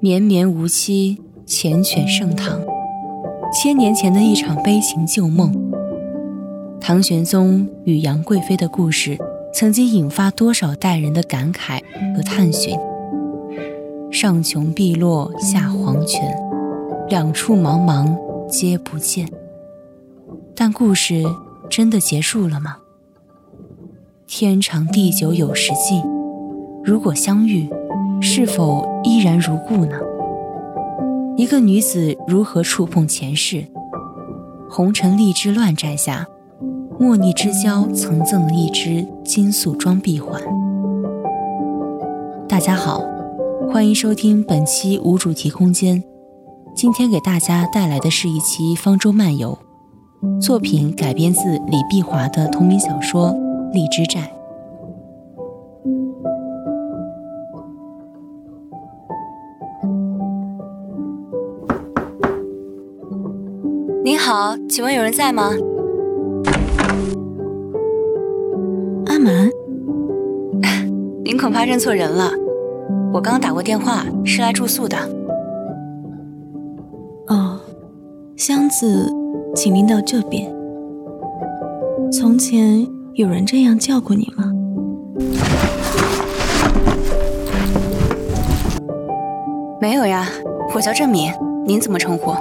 绵绵无期，缱绻盛唐。千年前的一场悲情旧梦。唐玄宗与杨贵妃的故事，曾经引发多少代人的感慨和探寻。上穷碧落下黄泉，两处茫茫皆不见。但故事真的结束了吗？天长地久有时尽，如果相遇，是否依然如故呢？一个女子如何触碰前世？红尘荔枝乱寨下，莫逆之交曾赠了一只金素装臂环。大家好，欢迎收听本期无主题空间。今天给大家带来的是一期方舟漫游，作品改编自李碧华的同名小说《荔枝寨》。好，请问有人在吗？阿满，您恐怕认错人了。我刚打过电话，是来住宿的。哦，箱子，请您到这边。从前有人这样叫过你吗？没有呀，我叫郑敏，您怎么称呼？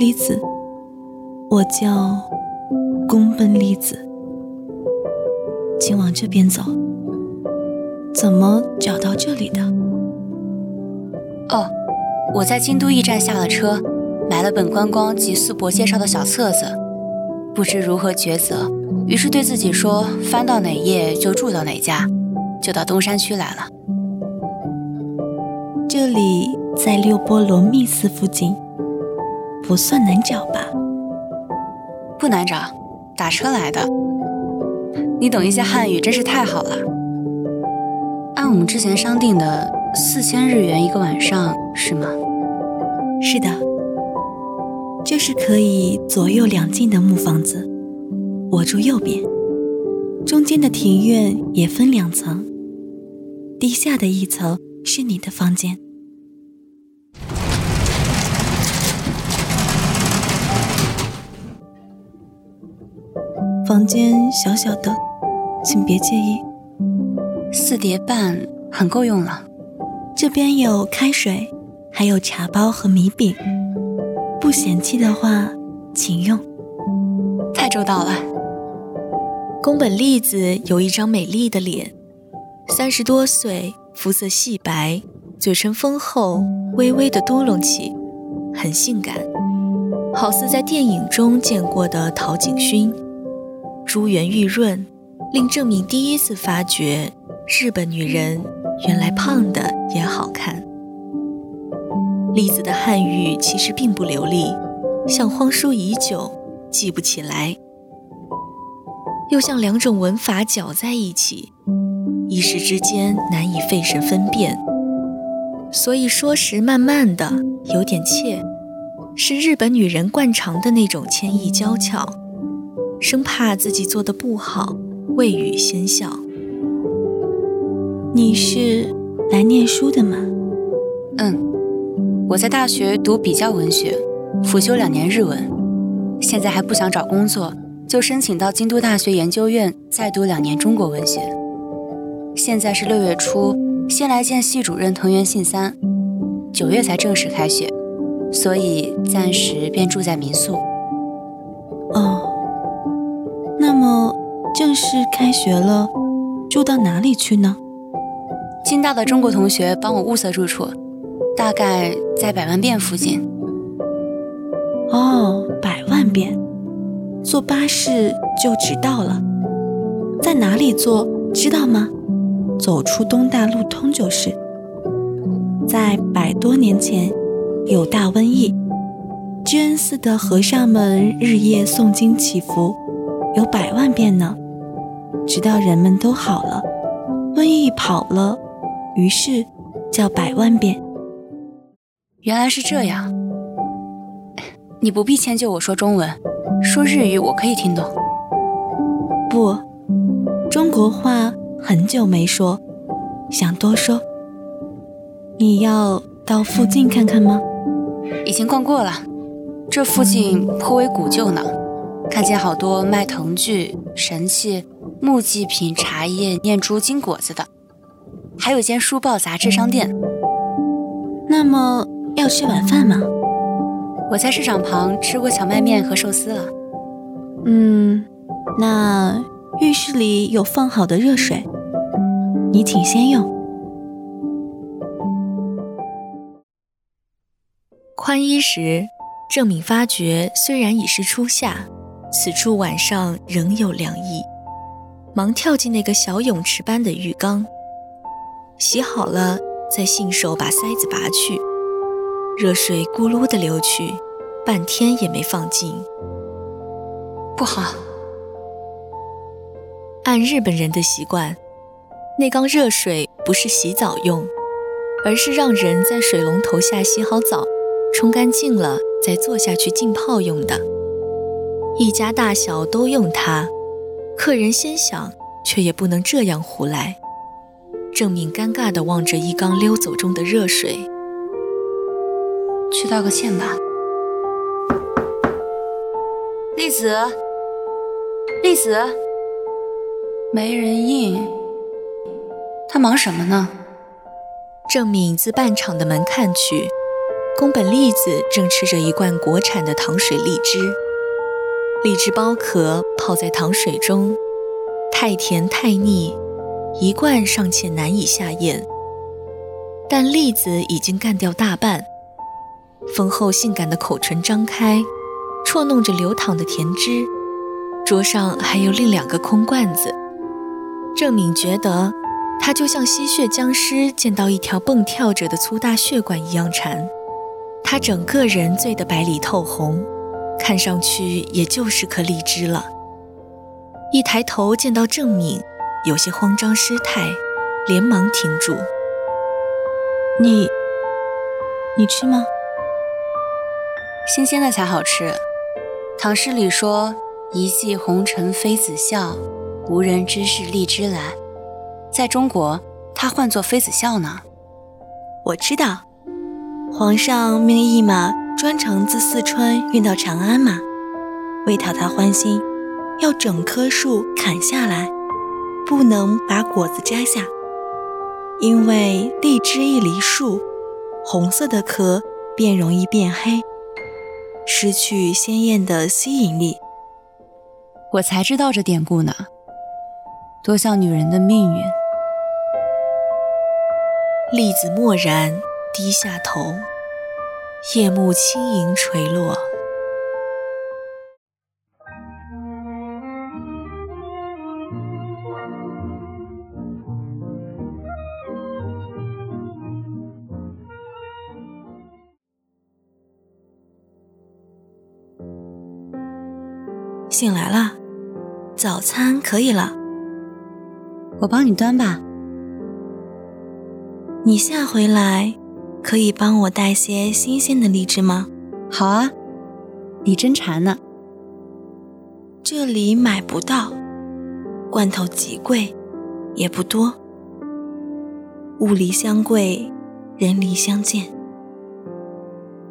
李子，我叫宫本栗子，请往这边走。怎么找到这里的？哦，我在京都驿站下了车，买了本观光及素博介绍的小册子，不知如何抉择，于是对自己说：翻到哪页就住到哪家，就到东山区来了。这里在六波罗蜜寺附近。不算难找吧？不难找，打车来的。你懂一些汉语，真是太好了。按我们之前商定的四千日元一个晚上，是吗？是的，这是可以左右两进的木房子，我住右边，中间的庭院也分两层，地下的一层是你的房间。房间小小的，请别介意。四叠半很够用了。这边有开水，还有茶包和米饼。不嫌弃的话，请用。太周到了。宫本丽子有一张美丽的脸，三十多岁，肤色细白，嘴唇丰厚，微微的嘟隆起，很性感，好似在电影中见过的陶景勋。珠圆玉润，令郑敏第一次发觉日本女人原来胖的也好看。栗子的汉语其实并不流利，像荒疏已久，记不起来，又像两种文法搅在一起，一时之间难以费神分辨，所以说时慢慢的，有点怯，是日本女人惯常的那种谦抑娇俏。生怕自己做的不好，未语先笑。你是来念书的吗？嗯，我在大学读比较文学，辅修两年日文。现在还不想找工作，就申请到京都大学研究院再读两年中国文学。现在是六月初，先来见系主任藤原信三，九月才正式开学，所以暂时便住在民宿。哦。那么正式开学了，住到哪里去呢？京大的中国同学帮我物色住处，大概在百万遍附近。哦，百万遍，坐巴士就直到了。在哪里坐，知道吗？走出东大路通就是。在百多年前，有大瘟疫，居恩寺的和尚们日夜诵经祈福。有百万遍呢，直到人们都好了，瘟疫跑了，于是叫百万遍。原来是这样，你不必迁就我说中文，说日语我可以听懂。不，中国话很久没说，想多说。你要到附近看看吗？已经逛过了，这附近颇为古旧呢，看见好多卖藤具、神器、木祭品、茶叶、念珠、金果子的，还有间书报杂志商店。那么要吃晚饭吗？我在市场旁吃过荞麦面和寿司了。嗯，那浴室里有放好的热水，你请先用。宽衣时，郑敏发觉虽然已是初夏，此处晚上仍有凉意，忙跳进那个小泳池般的浴缸，洗好了，再信手把塞子拔去，热水咕噜的流去，半天也没放尽。不好，按日本人的习惯，那缸热水不是洗澡用，而是让人在水龙头下洗好澡。冲干净了，再坐下去浸泡用的。一家大小都用它，客人先想，却也不能这样胡来。郑敏尴尬地望着一缸溜走中的热水，去道个歉吧。栗子，栗子，没人应，他忙什么呢？郑敏自半场的门看去。宫本栗子正吃着一罐国产的糖水荔枝，荔枝剥壳泡在糖水中，太甜太腻，一罐尚且难以下咽。但栗子已经干掉大半，丰厚性感的口唇张开，啜弄着流淌的甜汁。桌上还有另两个空罐子。郑敏觉得，他就像吸血僵尸见到一条蹦跳着的粗大血管一样馋。他整个人醉得白里透红，看上去也就是颗荔枝了。一抬头见到郑敏，有些慌张失态，连忙停住。你，你吃吗？新鲜的才好吃。唐诗里说：“一骑红尘妃子笑，无人知是荔枝来。”在中国，它唤作妃子笑呢。我知道。皇上命令一马专程自四川运到长安嘛，为讨他欢心，要整棵树砍下来，不能把果子摘下，因为荔枝一离树，红色的壳便容易变黑，失去鲜艳的吸引力。我才知道这典故呢，多像女人的命运。栗子默然。低下头，夜幕轻盈垂落。醒来了，早餐可以了，我帮你端吧。你下回来。可以帮我带些新鲜的荔枝吗？好啊，你真馋呢。这里买不到，罐头极贵，也不多。物离相贵，人离相见。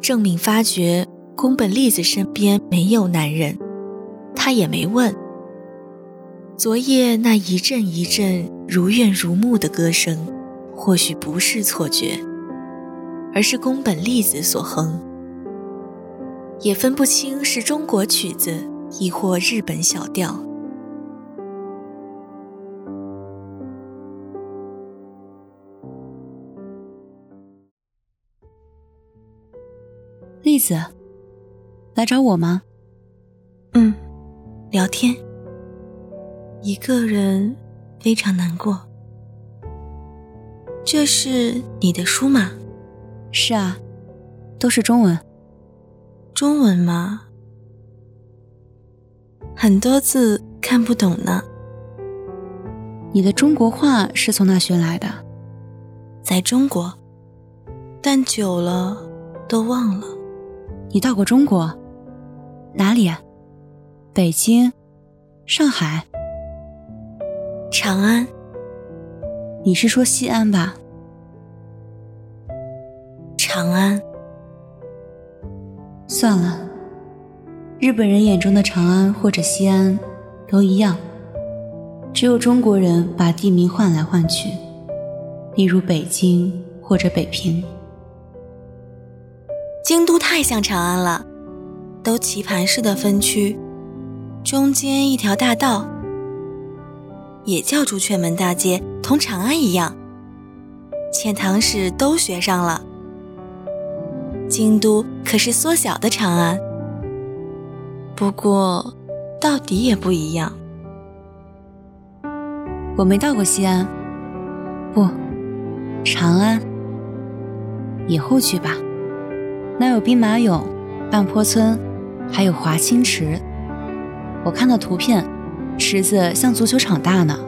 郑敏发觉宫本栗子身边没有男人，他也没问。昨夜那一阵一阵如怨如慕的歌声，或许不是错觉。而是宫本栗子所哼，也分不清是中国曲子，亦或日本小调。栗子，来找我吗？嗯，聊天。一个人非常难过。这是你的书吗？是啊，都是中文。中文吗？很多字看不懂呢。你的中国话是从哪学来的？在中国，但久了都忘了。你到过中国？哪里啊？北京、上海、长安。你是说西安吧？长安。算了，日本人眼中的长安或者西安都一样，只有中国人把地名换来换去，例如北京或者北平。京都太像长安了，都棋盘式的分区，中间一条大道，也叫朱雀门大街，同长安一样。遣唐使都学上了。京都可是缩小的长安，不过到底也不一样。我没到过西安，不，长安。以后去吧，那有兵马俑、半坡村，还有华清池。我看到图片，池子像足球场大呢。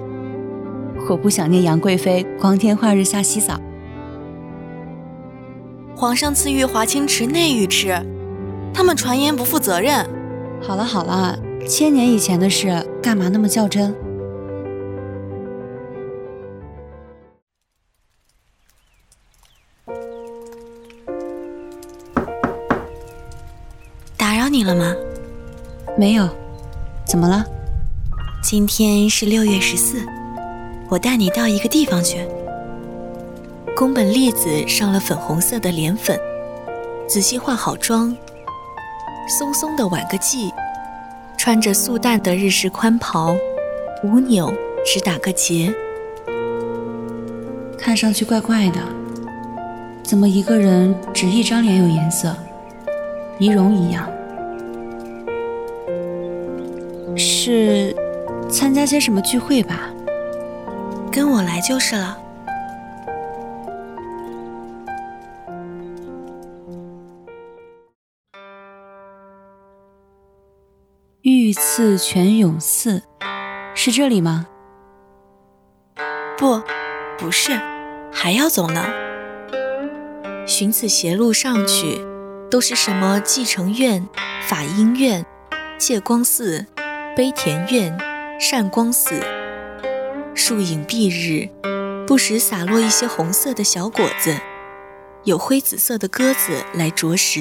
我不想念杨贵妃光天化日下洗澡。皇上赐予华清池内浴池，他们传言不负责任。好了好了，千年以前的事，干嘛那么较真？打扰你了吗？没有，怎么了？今天是六月十四，我带你到一个地方去。宫本丽子上了粉红色的脸粉，仔细化好妆，松松的挽个髻，穿着素淡的日式宽袍，无纽只打个结，看上去怪怪的。怎么一个人只一张脸有颜色？仪容一样，是参加些什么聚会吧？跟我来就是了。御赐泉涌寺是这里吗？不，不是，还要走呢。寻此斜路上去，都是什么继承院、法音院、戒光寺、悲田院、善光寺。树影蔽日，不时洒落一些红色的小果子，有灰紫色的鸽子来啄食。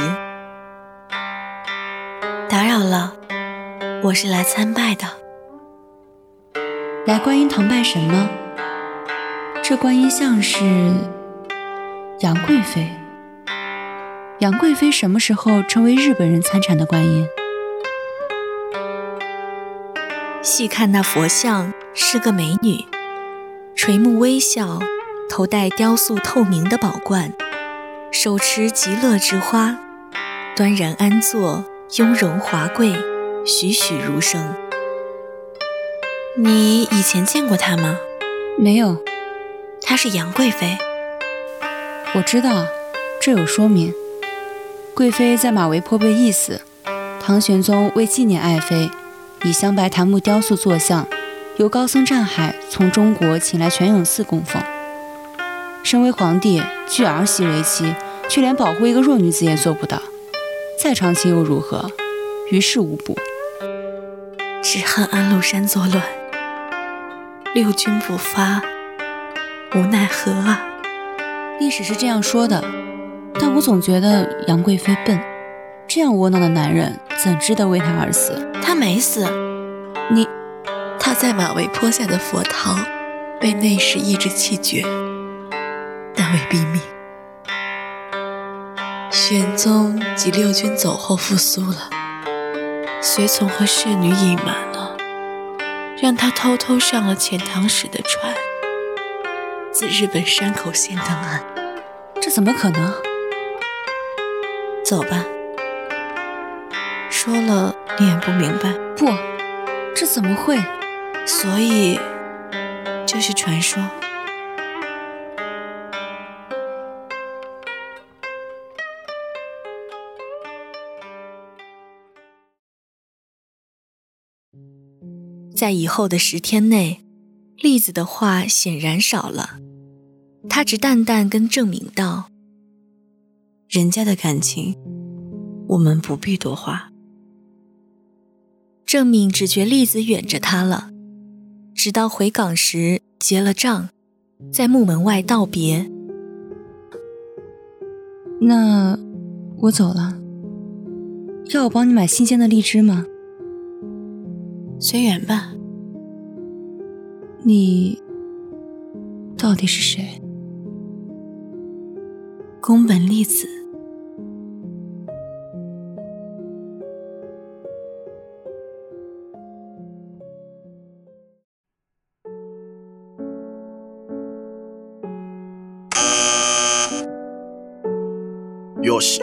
打扰了。我是来参拜的，来观音堂拜什么？这观音像是杨贵妃。杨贵妃什么时候成为日本人参禅的观音？细看那佛像，是个美女，垂目微笑，头戴雕塑透明的宝冠，手持极乐之花，端然安坐，雍容华贵。栩栩如生。你以前见过她吗？没有。她是杨贵妃。我知道，这有说明。贵妃在马嵬坡被缢死，唐玄宗为纪念爱妃，以香白檀木雕塑坐像，由高僧占海从中国请来泉涌寺供奉。身为皇帝，拒儿媳为妻，却连保护一个弱女子也做不到，再长情又如何？于事无补。只恨安禄山作乱，六军不发，无奈何啊！历史是这样说的，但我总觉得杨贵妃笨，这样窝囊的男人怎值得为她而死？她没死，你，她在马嵬坡下的佛堂被内侍意志气绝，但未毙命。玄宗及六军走后复苏了。随从和侍女隐瞒了，让他偷偷上了遣唐使的船，自日本山口县登岸。这怎么可能？走吧。说了你也不明白。不，这怎么会？所以，这是传说。在以后的十天内，栗子的话显然少了。他只淡淡跟郑敏道：“人家的感情，我们不必多话。”郑敏只觉栗子远着他了，直到回港时结了账，在木门外道别。那我走了，要我帮你买新鲜的荔枝吗？随缘吧。你到底是谁？宫本丽子。哟西，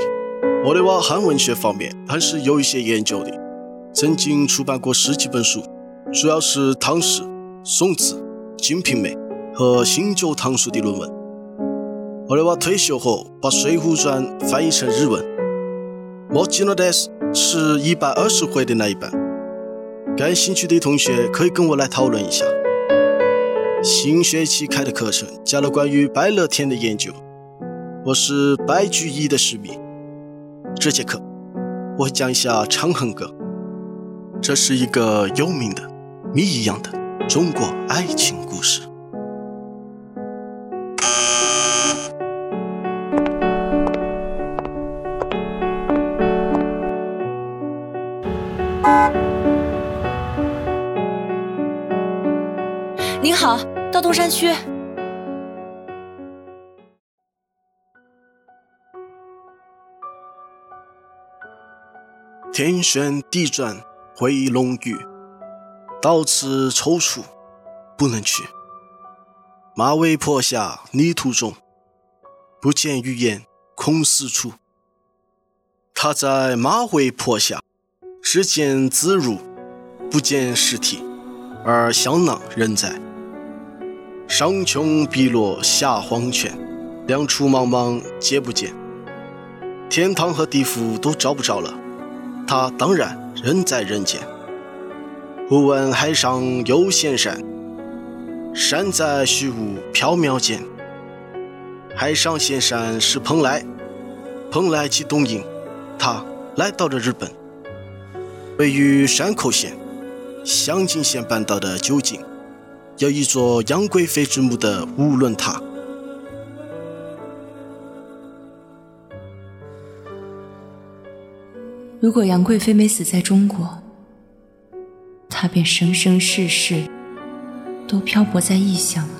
我的话汉文学方面还是有一些研究的，曾经出版过十几本书，主要是唐诗、宋词、《金瓶梅》和新旧唐书的论文。后来我退休后把《水浒传》翻译成日文，莫吉诺德斯是一百二十回的那一本。感兴趣的同学可以跟我来讨论一下。新学期开的课程加了关于白乐天的研究，我是白居易的诗迷。这节课我会讲一下《长恨歌》，这是一个有名的谜一样的中国爱情故事。您好，到东山区。天旋地转回龙驭，到此踌躇不能去。马嵬坡下泥途中，不见玉颜空死处。他在马嵬坡下，只见自如，不见尸体，而香囊仍在。上穷碧落下黄泉，两处茫茫皆不见。天堂和地府都找不着了。他当然人在人间。忽闻海上有仙山，山在虚无缥缈间。海上仙山是蓬莱，蓬莱即东瀛。他来到了日本，位于山口县香津县半岛的九井，有一座杨贵妃之墓的五轮塔。如果杨贵妃没死在中国，她便生生世世都漂泊在异乡了。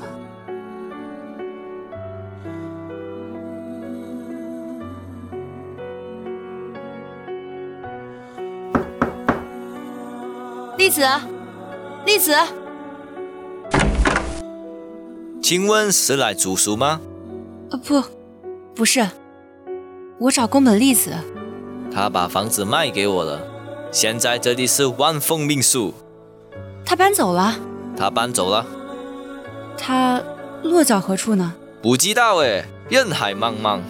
栗子，栗子，请问是来住宿吗？呃，不，不是，我找宫本栗子。他把房子卖给我了，现在这里是万凤民宿。他搬走了。他搬走了。他落脚何处呢？不知道哎，人海茫茫。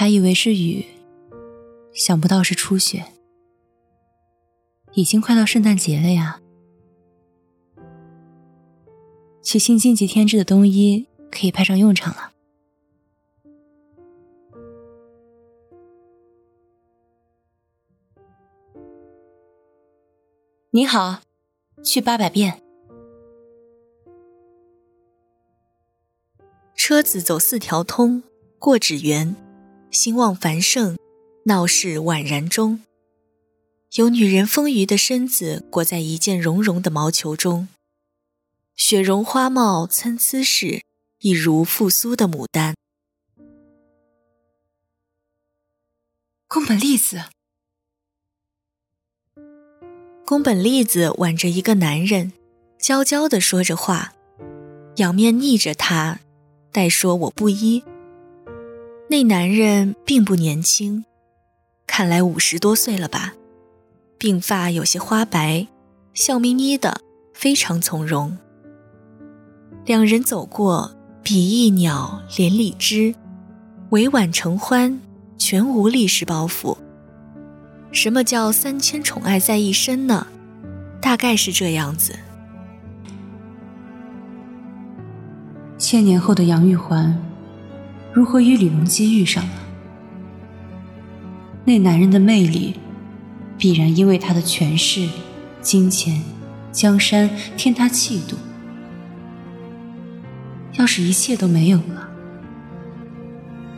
还以为是雨，想不到是初雪。已经快到圣诞节了呀，齐心晋级天志的冬衣可以派上用场了。你好，去八百遍。车子走四条通，过纸园。兴旺繁盛，闹市宛然中。有女人丰腴的身子裹在一件绒绒的毛球中，雪绒花帽参差时，一如复苏的牡丹。宫本栗子，宫本栗子挽着一个男人，娇娇的说着话，仰面睨着他，待说我不依。那男人并不年轻，看来五十多岁了吧，鬓发有些花白，笑眯眯的，非常从容。两人走过，比翼鸟，连理枝，委婉承欢，全无历史包袱。什么叫三千宠爱在一身呢？大概是这样子。千年后的杨玉环，如何与李隆基遇上了？那男人的魅力，必然因为他的权势、金钱、江山添他气度。要是一切都没有了，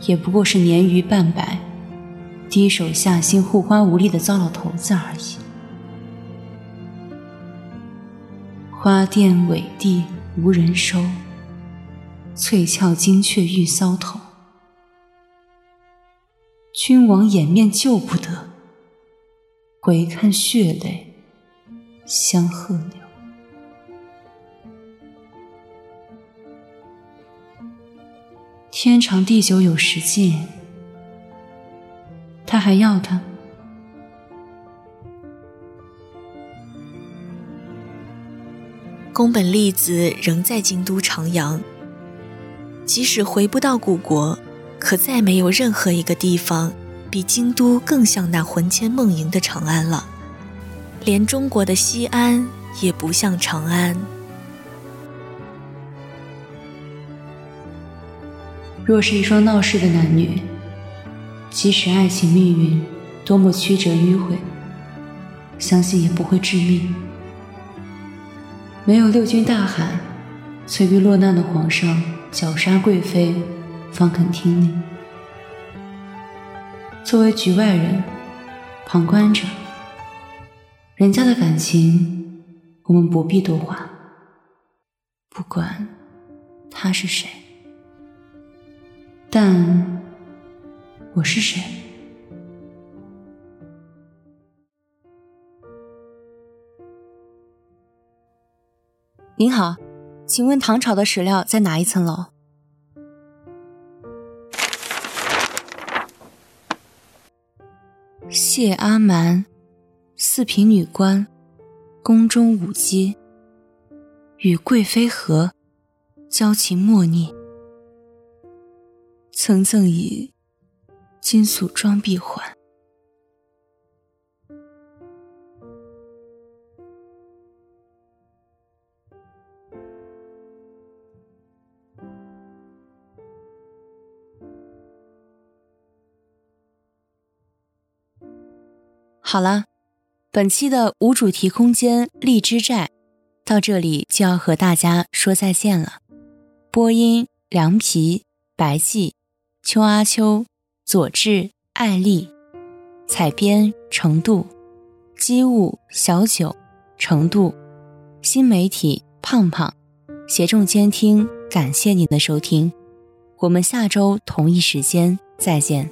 也不过是年逾半百、低手下心、护花无力的糟老头子而已。花钿委地无人收。翠翘金雀玉搔头，君王掩面救不得，回看血泪相和流。天长地久有时尽，他还要他？宫本丽子仍在京都徜徉。即使回不到古国，可再没有任何一个地方比京都更像那魂牵梦萦的长安了。连中国的西安也不像长安。若是一双闹事的男女，即使爱情命运多么曲折迂回，相信也不会致命。没有六军大喊，催逼落难的皇上。绞杀贵妃，方肯听你。作为局外人，旁观者，人家的感情，我们不必多话。不管他是谁，但我是谁？您好。请问唐朝的史料在哪一层楼？谢阿蛮，四品女官，宫中舞姬，与贵妃和，交情莫逆，曾赠以金粟装臂环。好了，本期的无主题空间荔枝寨到这里就要和大家说再见了。播音：凉皮、白寂、秋阿秋、佐治、艾丽，采编：程度、机务小九、程度，新媒体胖胖，协众监听。感谢您的收听，我们下周同一时间再见。